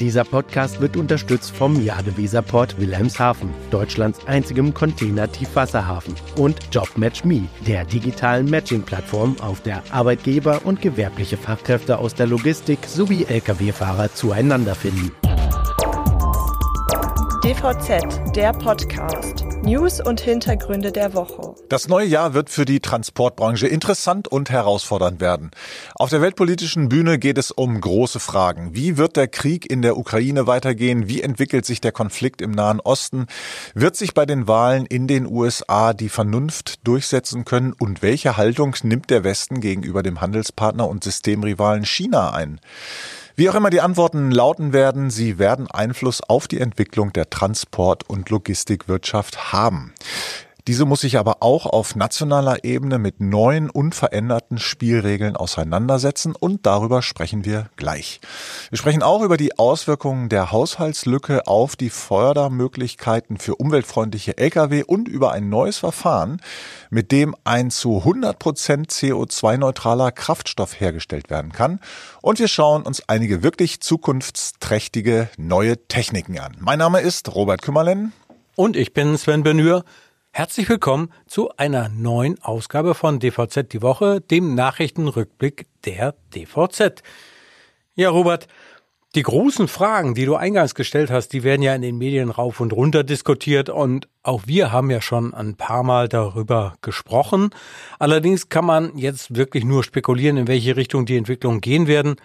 Dieser Podcast wird unterstützt vom Jadeweserport Wilhelmshaven, Deutschlands einzigem Container-Tiefwasserhafen und JobMatchMe, der digitalen Matching-Plattform, auf der Arbeitgeber und gewerbliche Fachkräfte aus der Logistik sowie Lkw-Fahrer zueinander finden. DVZ, der Podcast. News und Hintergründe der Woche. Das neue Jahr wird für die Transportbranche interessant und herausfordernd werden. Auf der weltpolitischen Bühne geht es um große Fragen. Wie wird der Krieg in der Ukraine weitergehen? Wie entwickelt sich der Konflikt im Nahen Osten? Wird sich bei den Wahlen in den USA die Vernunft durchsetzen können? Und welche Haltung nimmt der Westen gegenüber dem Handelspartner und Systemrivalen China ein? Wie auch immer die Antworten lauten werden, sie werden Einfluss auf die Entwicklung der Transport- und Logistikwirtschaft haben. Diese muss sich aber auch auf nationaler Ebene mit neuen, unveränderten Spielregeln auseinandersetzen und darüber sprechen wir gleich. Wir sprechen auch über die Auswirkungen der Haushaltslücke auf die Fördermöglichkeiten für umweltfreundliche Lkw und über ein neues Verfahren, mit dem ein zu 100 Prozent CO2-neutraler Kraftstoff hergestellt werden kann. Und wir schauen uns einige wirklich zukunftsträchtige neue Techniken an. Mein Name ist Robert Kümmerlen. Und ich bin Sven Benür. Herzlich willkommen zu einer neuen Ausgabe von DVZ die Woche, dem Nachrichtenrückblick der DVZ. Ja, Robert, die großen Fragen, die du eingangs gestellt hast, die werden ja in den Medien rauf und runter diskutiert und auch wir haben ja schon ein paar Mal darüber gesprochen. Allerdings kann man jetzt wirklich nur spekulieren, in welche Richtung die Entwicklungen gehen werden.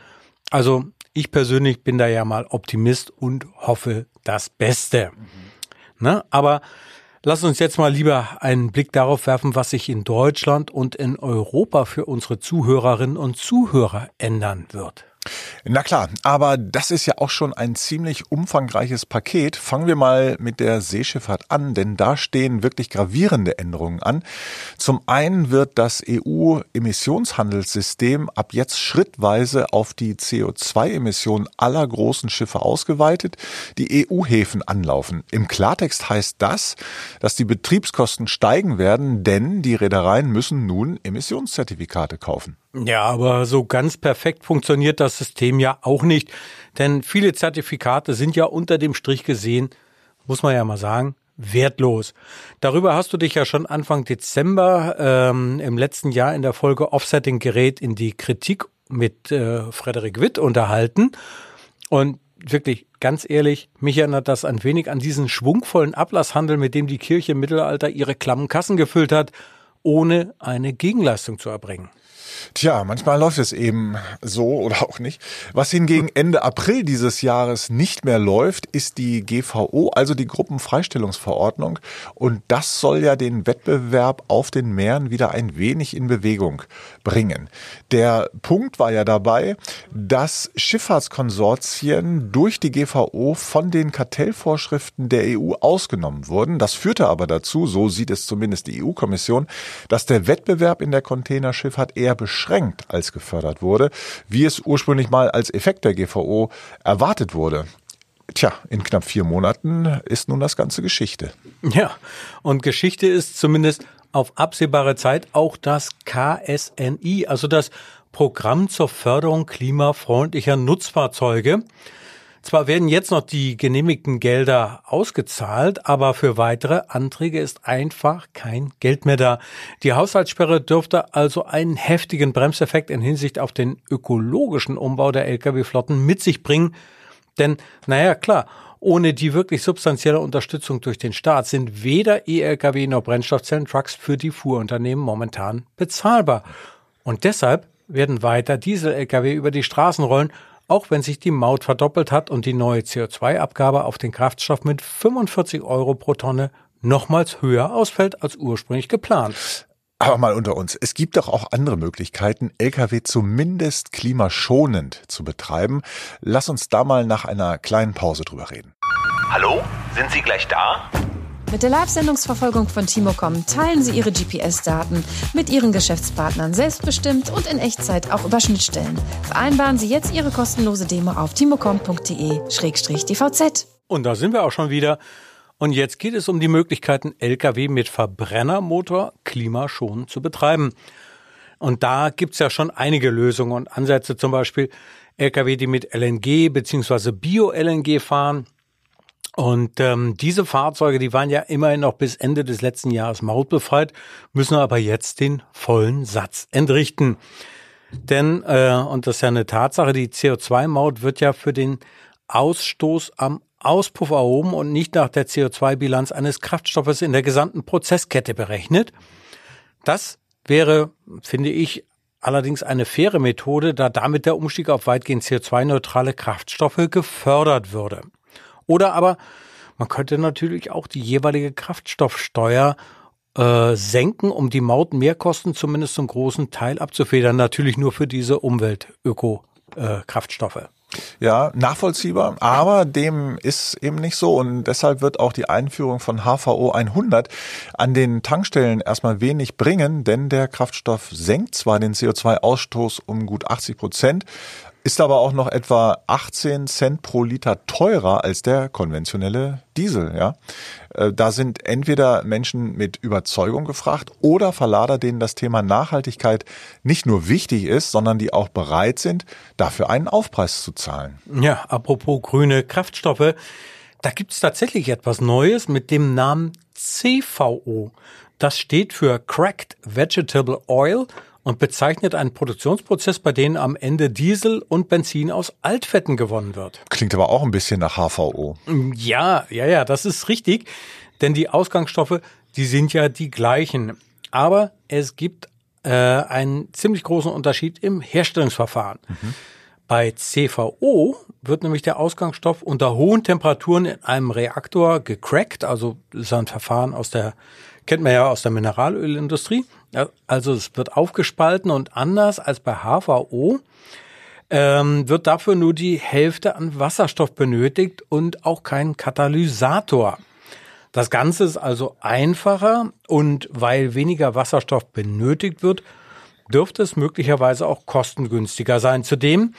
Also ich persönlich bin da ja mal Optimist und hoffe das Beste. Mhm. Na, aber Lass uns jetzt mal lieber einen Blick darauf werfen, was sich in Deutschland und in Europa für unsere Zuhörerinnen und Zuhörer ändern wird. Na klar, aber das ist ja auch schon ein ziemlich umfangreiches Paket. Fangen wir mal mit der Seeschifffahrt an, denn da stehen wirklich gravierende Änderungen an. Zum einen wird das EU-Emissionshandelssystem ab jetzt schrittweise auf die CO2-Emissionen aller großen Schiffe ausgeweitet, die EU-Häfen anlaufen. Im Klartext heißt das, dass die Betriebskosten steigen werden, denn die Reedereien müssen nun Emissionszertifikate kaufen. Ja, aber so ganz perfekt funktioniert das System ja auch nicht, denn viele Zertifikate sind ja unter dem Strich gesehen, muss man ja mal sagen, wertlos. Darüber hast du dich ja schon Anfang Dezember ähm, im letzten Jahr in der Folge Offsetting gerät in die Kritik mit äh, Frederik Witt unterhalten. Und wirklich, ganz ehrlich, mich erinnert das ein wenig an diesen schwungvollen Ablasshandel, mit dem die Kirche im Mittelalter ihre klammen Kassen gefüllt hat, ohne eine Gegenleistung zu erbringen. Tja, manchmal läuft es eben so oder auch nicht. Was hingegen Ende April dieses Jahres nicht mehr läuft, ist die GVO, also die Gruppenfreistellungsverordnung. Und das soll ja den Wettbewerb auf den Meeren wieder ein wenig in Bewegung bringen. Der Punkt war ja dabei, dass Schifffahrtskonsortien durch die GVO von den Kartellvorschriften der EU ausgenommen wurden. Das führte aber dazu, so sieht es zumindest die EU-Kommission, dass der Wettbewerb in der Containerschifffahrt eher beschränkt als gefördert wurde, wie es ursprünglich mal als Effekt der GVO erwartet wurde. Tja, in knapp vier Monaten ist nun das Ganze Geschichte. Ja, und Geschichte ist zumindest auf absehbare Zeit auch das KSNI, also das Programm zur Förderung klimafreundlicher Nutzfahrzeuge. Zwar werden jetzt noch die genehmigten Gelder ausgezahlt, aber für weitere Anträge ist einfach kein Geld mehr da. Die Haushaltssperre dürfte also einen heftigen Bremseffekt in Hinsicht auf den ökologischen Umbau der Lkw-Flotten mit sich bringen. Denn, naja, klar, ohne die wirklich substanzielle Unterstützung durch den Staat sind weder E-Lkw noch Brennstoffzellentrucks für die Fuhrunternehmen momentan bezahlbar. Und deshalb werden weiter Diesel-Lkw über die Straßen rollen auch wenn sich die Maut verdoppelt hat und die neue CO2-Abgabe auf den Kraftstoff mit 45 Euro pro Tonne nochmals höher ausfällt als ursprünglich geplant. Aber mal unter uns, es gibt doch auch andere Möglichkeiten, Lkw zumindest klimaschonend zu betreiben. Lass uns da mal nach einer kleinen Pause drüber reden. Hallo, sind Sie gleich da? Mit der Live-Sendungsverfolgung von Timocom teilen Sie Ihre GPS-Daten mit Ihren Geschäftspartnern selbstbestimmt und in Echtzeit auch über Schnittstellen. Vereinbaren Sie jetzt Ihre kostenlose Demo auf timocom.de-dvz. Und da sind wir auch schon wieder. Und jetzt geht es um die Möglichkeiten, Lkw mit Verbrennermotor klimaschonend zu betreiben. Und da gibt's ja schon einige Lösungen und Ansätze, zum Beispiel Lkw, die mit LNG beziehungsweise Bio-LNG fahren. Und ähm, diese Fahrzeuge, die waren ja immerhin noch bis Ende des letzten Jahres mautbefreit, müssen aber jetzt den vollen Satz entrichten. Denn, äh, und das ist ja eine Tatsache, die CO2-Maut wird ja für den Ausstoß am Auspuff erhoben und nicht nach der CO2-Bilanz eines Kraftstoffes in der gesamten Prozesskette berechnet. Das wäre, finde ich, allerdings eine faire Methode, da damit der Umstieg auf weitgehend CO2-neutrale Kraftstoffe gefördert würde. Oder aber man könnte natürlich auch die jeweilige Kraftstoffsteuer äh, senken, um die Mautmehrkosten zumindest zum großen Teil abzufedern. Natürlich nur für diese Umwelt-Öko-Kraftstoffe. Äh, ja, nachvollziehbar, aber dem ist eben nicht so und deshalb wird auch die Einführung von HVO 100 an den Tankstellen erstmal wenig bringen, denn der Kraftstoff senkt zwar den CO2-Ausstoß um gut 80 Prozent, ist aber auch noch etwa 18 Cent pro Liter teurer als der konventionelle Diesel. Ja, äh, da sind entweder Menschen mit Überzeugung gefragt oder Verlader, denen das Thema Nachhaltigkeit nicht nur wichtig ist, sondern die auch bereit sind, dafür einen Aufpreis zu zahlen. Ja, apropos grüne Kraftstoffe, da gibt es tatsächlich etwas Neues mit dem Namen CVO. Das steht für Cracked Vegetable Oil und bezeichnet einen Produktionsprozess, bei dem am Ende Diesel und Benzin aus Altfetten gewonnen wird. Klingt aber auch ein bisschen nach HVO. Ja, ja, ja, das ist richtig, denn die Ausgangsstoffe, die sind ja die gleichen. Aber es gibt äh, einen ziemlich großen Unterschied im Herstellungsverfahren. Mhm. Bei CVO wird nämlich der Ausgangsstoff unter hohen Temperaturen in einem Reaktor gecrackt, also das ist ein Verfahren aus der kennt man ja aus der Mineralölindustrie. Also es wird aufgespalten und anders als bei HVO ähm, wird dafür nur die Hälfte an Wasserstoff benötigt und auch kein Katalysator. Das Ganze ist also einfacher und weil weniger Wasserstoff benötigt wird, dürfte es möglicherweise auch kostengünstiger sein. Zudem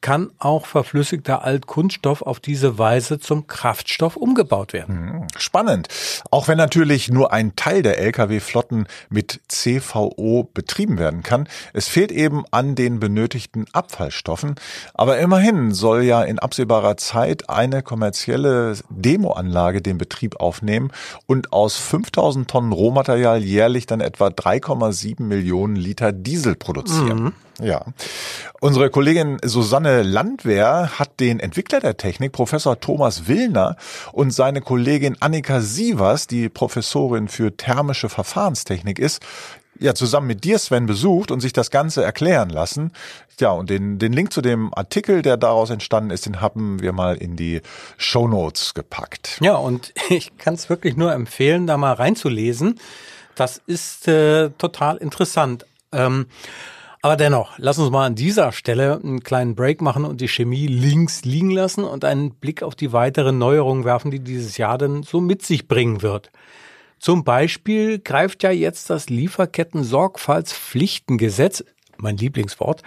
kann auch verflüssigter Altkunststoff auf diese Weise zum Kraftstoff umgebaut werden. Hm, spannend. Auch wenn natürlich nur ein Teil der Lkw-Flotten mit CVO betrieben werden kann, es fehlt eben an den benötigten Abfallstoffen. Aber immerhin soll ja in absehbarer Zeit eine kommerzielle Demoanlage den Betrieb aufnehmen und aus 5000 Tonnen Rohmaterial jährlich dann etwa 3,7 Millionen Liter Diesel produzieren. Mhm. Ja. Unsere Kollegin Susanne Landwehr hat den Entwickler der Technik, Professor Thomas Willner, und seine Kollegin Annika Sievers, die Professorin für thermische Verfahrenstechnik ist, ja, zusammen mit dir, Sven, besucht und sich das Ganze erklären lassen. Ja, und den, den Link zu dem Artikel, der daraus entstanden ist, den haben wir mal in die Show Notes gepackt. Ja, und ich kann es wirklich nur empfehlen, da mal reinzulesen. Das ist äh, total interessant. Ähm, aber dennoch, lass uns mal an dieser Stelle einen kleinen Break machen und die Chemie links liegen lassen und einen Blick auf die weiteren Neuerungen werfen, die dieses Jahr dann so mit sich bringen wird. Zum Beispiel greift ja jetzt das Lieferketten-Sorgfaltspflichtengesetz, mein Lieblingswort,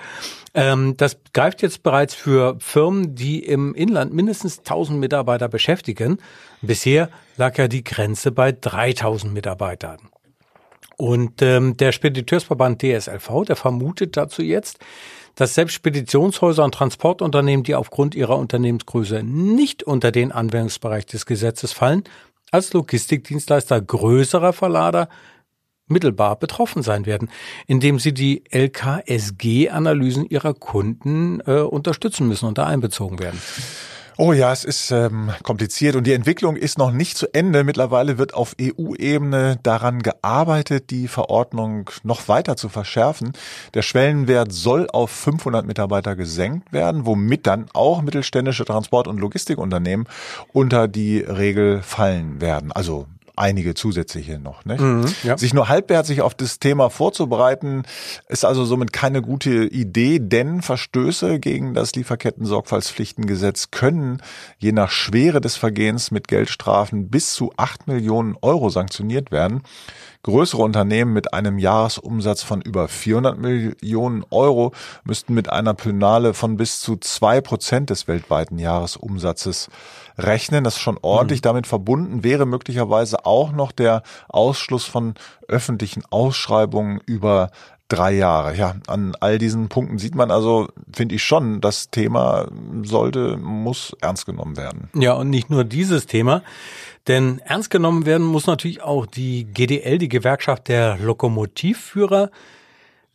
ähm, das greift jetzt bereits für Firmen, die im Inland mindestens 1000 Mitarbeiter beschäftigen. Bisher lag ja die Grenze bei 3000 Mitarbeitern. Und ähm, der Spediteursverband DSLV, der vermutet dazu jetzt, dass selbst Speditionshäuser und Transportunternehmen, die aufgrund ihrer Unternehmensgröße nicht unter den Anwendungsbereich des Gesetzes fallen, als Logistikdienstleister größerer Verlader mittelbar betroffen sein werden, indem sie die LKSG-Analysen ihrer Kunden äh, unterstützen müssen und da einbezogen werden. Oh ja, es ist ähm, kompliziert und die Entwicklung ist noch nicht zu Ende. Mittlerweile wird auf EU-Ebene daran gearbeitet, die Verordnung noch weiter zu verschärfen. Der Schwellenwert soll auf 500 Mitarbeiter gesenkt werden, womit dann auch mittelständische Transport- und Logistikunternehmen unter die Regel fallen werden. Also einige zusätzliche noch. Nicht? Mhm, ja. Sich nur halbherzig auf das Thema vorzubereiten, ist also somit keine gute Idee, denn Verstöße gegen das Lieferketten-Sorgfaltspflichtengesetz können je nach Schwere des Vergehens mit Geldstrafen bis zu acht Millionen Euro sanktioniert werden. Größere Unternehmen mit einem Jahresumsatz von über 400 Millionen Euro müssten mit einer Penale von bis zu zwei Prozent des weltweiten Jahresumsatzes rechnen. Das ist schon ordentlich. Mhm. Damit verbunden wäre möglicherweise auch noch der Ausschluss von öffentlichen Ausschreibungen über drei Jahre. Ja, an all diesen Punkten sieht man also, finde ich schon, das Thema sollte, muss ernst genommen werden. Ja, und nicht nur dieses Thema. Denn ernst genommen werden muss natürlich auch die GDL, die Gewerkschaft der Lokomotivführer.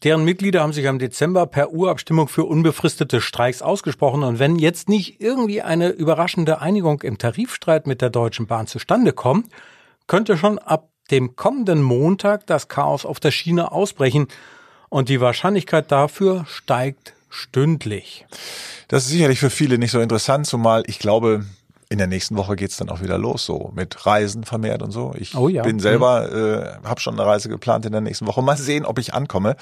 Deren Mitglieder haben sich am Dezember per Urabstimmung für unbefristete Streiks ausgesprochen. Und wenn jetzt nicht irgendwie eine überraschende Einigung im Tarifstreit mit der Deutschen Bahn zustande kommt, könnte schon ab dem kommenden Montag das Chaos auf der Schiene ausbrechen. Und die Wahrscheinlichkeit dafür steigt stündlich. Das ist sicherlich für viele nicht so interessant, zumal ich glaube, in der nächsten Woche geht's dann auch wieder los, so mit Reisen vermehrt und so. Ich oh ja. bin selber, mhm. äh, habe schon eine Reise geplant in der nächsten Woche. Mal sehen, ob ich ankomme.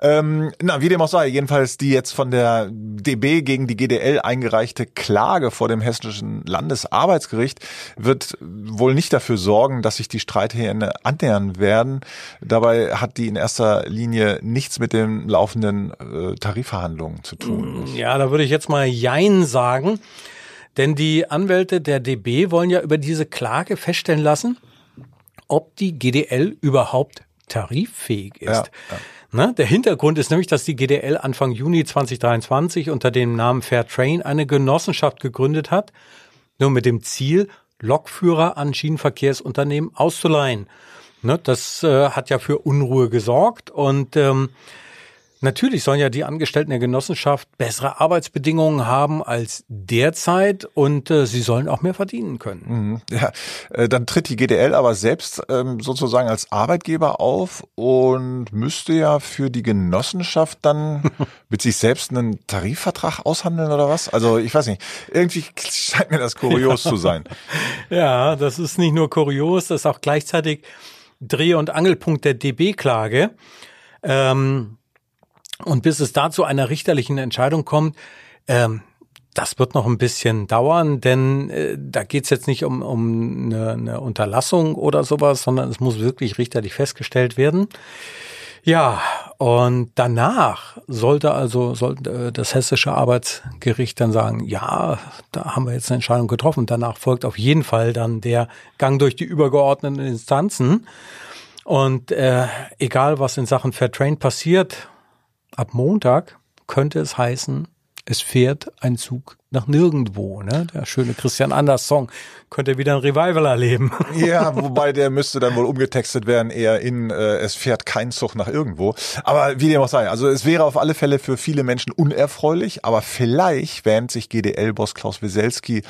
Ähm, na, wie dem auch sei, jedenfalls die jetzt von der DB gegen die GDL eingereichte Klage vor dem Hessischen Landesarbeitsgericht wird wohl nicht dafür sorgen, dass sich die Streithähne annähern werden. Dabei hat die in erster Linie nichts mit den laufenden äh, Tarifverhandlungen zu tun. Ja, da würde ich jetzt mal Jein sagen. Denn die Anwälte der DB wollen ja über diese Klage feststellen lassen, ob die GDL überhaupt tariffähig ist. Ja, ja. Ne? Der Hintergrund ist nämlich, dass die GDL Anfang Juni 2023 unter dem Namen Fairtrain eine Genossenschaft gegründet hat, nur mit dem Ziel, Lokführer an Schienenverkehrsunternehmen auszuleihen. Ne? Das äh, hat ja für Unruhe gesorgt und ähm, Natürlich sollen ja die Angestellten der Genossenschaft bessere Arbeitsbedingungen haben als derzeit und äh, sie sollen auch mehr verdienen können. Mhm. Ja, äh, dann tritt die GDL aber selbst ähm, sozusagen als Arbeitgeber auf und müsste ja für die Genossenschaft dann mit sich selbst einen Tarifvertrag aushandeln oder was? Also ich weiß nicht, irgendwie scheint mir das kurios ja. zu sein. Ja, das ist nicht nur kurios, das ist auch gleichzeitig Dreh- und Angelpunkt der DB-Klage. Ähm, und bis es da zu einer richterlichen Entscheidung kommt, ähm, das wird noch ein bisschen dauern, denn äh, da geht's jetzt nicht um, um eine, eine Unterlassung oder sowas, sondern es muss wirklich richterlich festgestellt werden. Ja, und danach sollte also sollte äh, das hessische Arbeitsgericht dann sagen, ja, da haben wir jetzt eine Entscheidung getroffen. Danach folgt auf jeden Fall dann der Gang durch die übergeordneten Instanzen. Und äh, egal, was in Sachen Fairtrain passiert, ab Montag könnte es heißen, es fährt ein Zug nach nirgendwo. Ne? Der schöne Christian Anders Song könnte wieder ein Revival erleben. Ja, wobei der müsste dann wohl umgetextet werden, eher in äh, es fährt kein Zug nach irgendwo. Aber wie dem auch sei, also es wäre auf alle Fälle für viele Menschen unerfreulich, aber vielleicht wähnt sich GDL-Boss Klaus Wieselski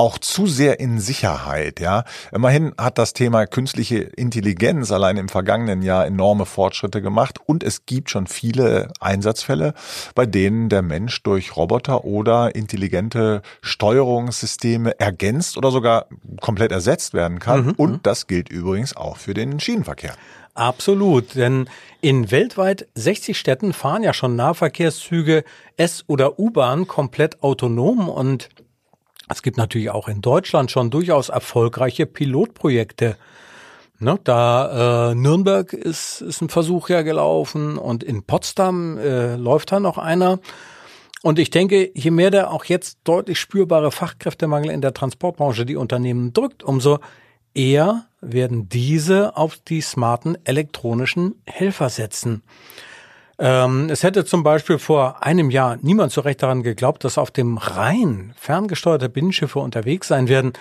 auch zu sehr in Sicherheit, ja. Immerhin hat das Thema künstliche Intelligenz allein im vergangenen Jahr enorme Fortschritte gemacht und es gibt schon viele Einsatzfälle, bei denen der Mensch durch Roboter oder intelligente Steuerungssysteme ergänzt oder sogar komplett ersetzt werden kann. Mhm. Und das gilt übrigens auch für den Schienenverkehr. Absolut, denn in weltweit 60 Städten fahren ja schon Nahverkehrszüge S- oder U-Bahn komplett autonom und es gibt natürlich auch in Deutschland schon durchaus erfolgreiche Pilotprojekte. Ne, da äh, Nürnberg ist, ist ein Versuch ja gelaufen und in Potsdam äh, läuft da noch einer. Und ich denke, je mehr der auch jetzt deutlich spürbare Fachkräftemangel in der Transportbranche die Unternehmen drückt, umso eher werden diese auf die smarten elektronischen Helfer setzen. Ähm, es hätte zum Beispiel vor einem Jahr niemand so recht daran geglaubt, dass auf dem Rhein ferngesteuerte Binnenschiffe unterwegs sein werden.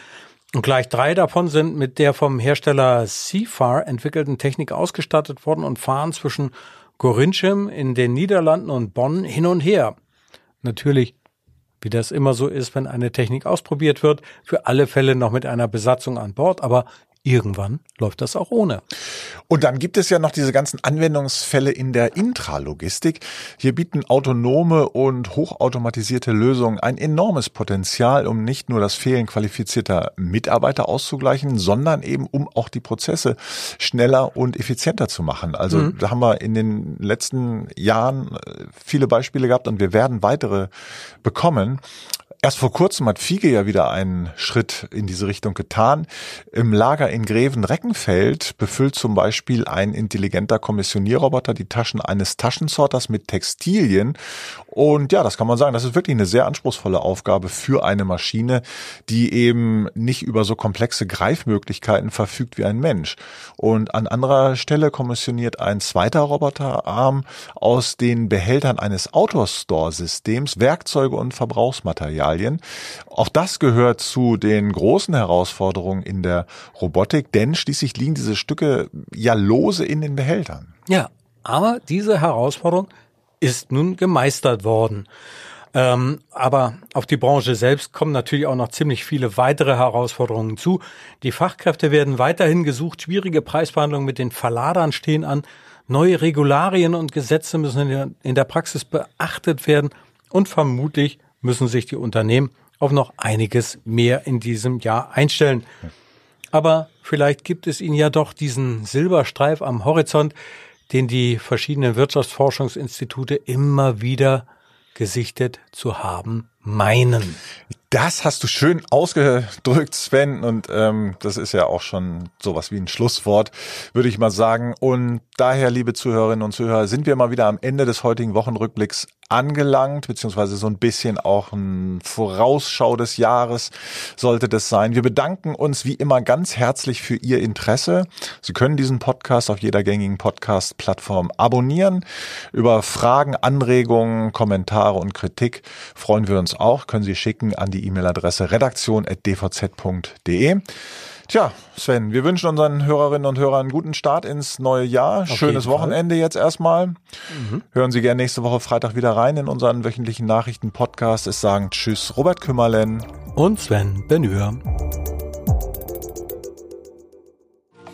Und gleich drei davon sind mit der vom Hersteller Seafar entwickelten Technik ausgestattet worden und fahren zwischen Gorinchem in den Niederlanden und Bonn hin und her. Natürlich, wie das immer so ist, wenn eine Technik ausprobiert wird, für alle Fälle noch mit einer Besatzung an Bord, aber Irgendwann läuft das auch ohne. Und dann gibt es ja noch diese ganzen Anwendungsfälle in der Intralogistik. Hier bieten autonome und hochautomatisierte Lösungen ein enormes Potenzial, um nicht nur das Fehlen qualifizierter Mitarbeiter auszugleichen, sondern eben um auch die Prozesse schneller und effizienter zu machen. Also mhm. da haben wir in den letzten Jahren äh, viele Beispiele gehabt und wir werden weitere bekommen. Erst vor kurzem hat Fiege ja wieder einen Schritt in diese Richtung getan. Im Lager in Greven-Reckenfeld befüllt zum Beispiel ein intelligenter Kommissionierroboter die Taschen eines Taschensorters mit Textilien. Und ja, das kann man sagen, das ist wirklich eine sehr anspruchsvolle Aufgabe für eine Maschine, die eben nicht über so komplexe Greifmöglichkeiten verfügt wie ein Mensch. Und an anderer Stelle kommissioniert ein zweiter Roboterarm aus den Behältern eines Outdoor-Store-Systems Werkzeuge und Verbrauchsmaterialien. Auch das gehört zu den großen Herausforderungen in der Robotik, denn schließlich liegen diese Stücke ja lose in den Behältern. Ja, aber diese Herausforderung ist nun gemeistert worden. Ähm, aber auf die Branche selbst kommen natürlich auch noch ziemlich viele weitere Herausforderungen zu. Die Fachkräfte werden weiterhin gesucht, schwierige Preisverhandlungen mit den Verladern stehen an, neue Regularien und Gesetze müssen in der Praxis beachtet werden und vermutlich müssen sich die Unternehmen auf noch einiges mehr in diesem Jahr einstellen. Aber vielleicht gibt es Ihnen ja doch diesen Silberstreif am Horizont, den die verschiedenen Wirtschaftsforschungsinstitute immer wieder gesichtet zu haben meinen. Das hast du schön ausgedrückt, Sven, und ähm, das ist ja auch schon sowas wie ein Schlusswort, würde ich mal sagen. Und daher, liebe Zuhörerinnen und Zuhörer, sind wir mal wieder am Ende des heutigen Wochenrückblicks angelangt, beziehungsweise so ein bisschen auch ein Vorausschau des Jahres sollte das sein. Wir bedanken uns wie immer ganz herzlich für Ihr Interesse. Sie können diesen Podcast auf jeder gängigen Podcast-Plattform abonnieren. Über Fragen, Anregungen, Kommentare und Kritik freuen wir uns auch. Können Sie schicken an die E-Mail-Adresse redaktion.dvz.de. Tja, Sven, wir wünschen unseren Hörerinnen und Hörern einen guten Start ins neue Jahr. Auf Schönes Wochenende jetzt erstmal. Mhm. Hören Sie gerne nächste Woche Freitag wieder rein in unseren wöchentlichen Nachrichten-Podcast. Es sagen Tschüss, Robert Kümmerlen und Sven Benür.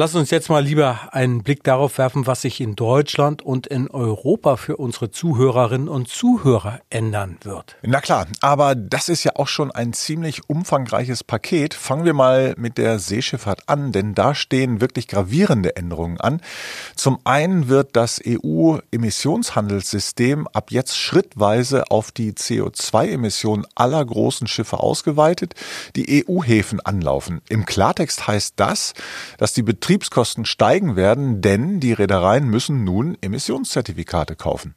Lass uns jetzt mal lieber einen Blick darauf werfen, was sich in Deutschland und in Europa für unsere Zuhörerinnen und Zuhörer ändern wird. Na klar, aber das ist ja auch schon ein ziemlich umfangreiches Paket. Fangen wir mal mit der Seeschifffahrt an, denn da stehen wirklich gravierende Änderungen an. Zum einen wird das EU-Emissionshandelssystem ab jetzt schrittweise auf die CO2-Emissionen aller großen Schiffe ausgeweitet, die EU-Häfen anlaufen. Im Klartext heißt das, dass die Betriebskosten steigen werden, denn die Reedereien müssen nun Emissionszertifikate kaufen.